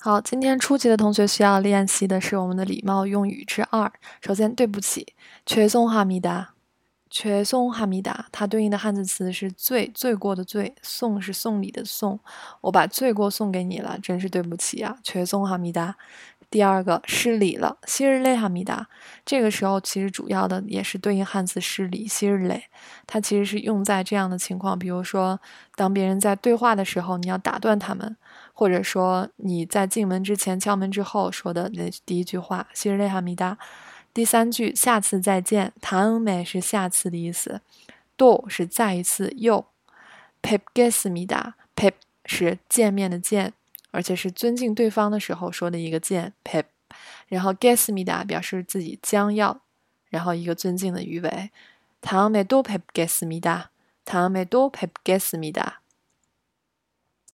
好，今天初级的同学需要练习的是我们的礼貌用语之二。首先，对不起，죄송합니 다， 죄송합니 다， 它对应的汉字词是罪，罪过的罪，送是送礼的送。我把罪过送给你了，真是对不起啊，죄송합니 다。 第二个失礼了，希日累哈米达。这个时候其实主要的也是对应汉字失礼，希日累。它其实是用在这样的情况，比如说当别人在对话的时候，你要打断他们，或者说你在进门之前、敲门之后说的那第一句话，希日累哈米达。第三句下次再见，塔恩美是下次的意思，，do 是再一次又，pep ges 米达，pep 是见面的见。而且是尊敬对方的时候说的一个键 pep，然后 ges mi da 表示自己将要，然后一个尊敬的鱼尾，唐美多 pep ges mi da，唐美多 pep ges mi da。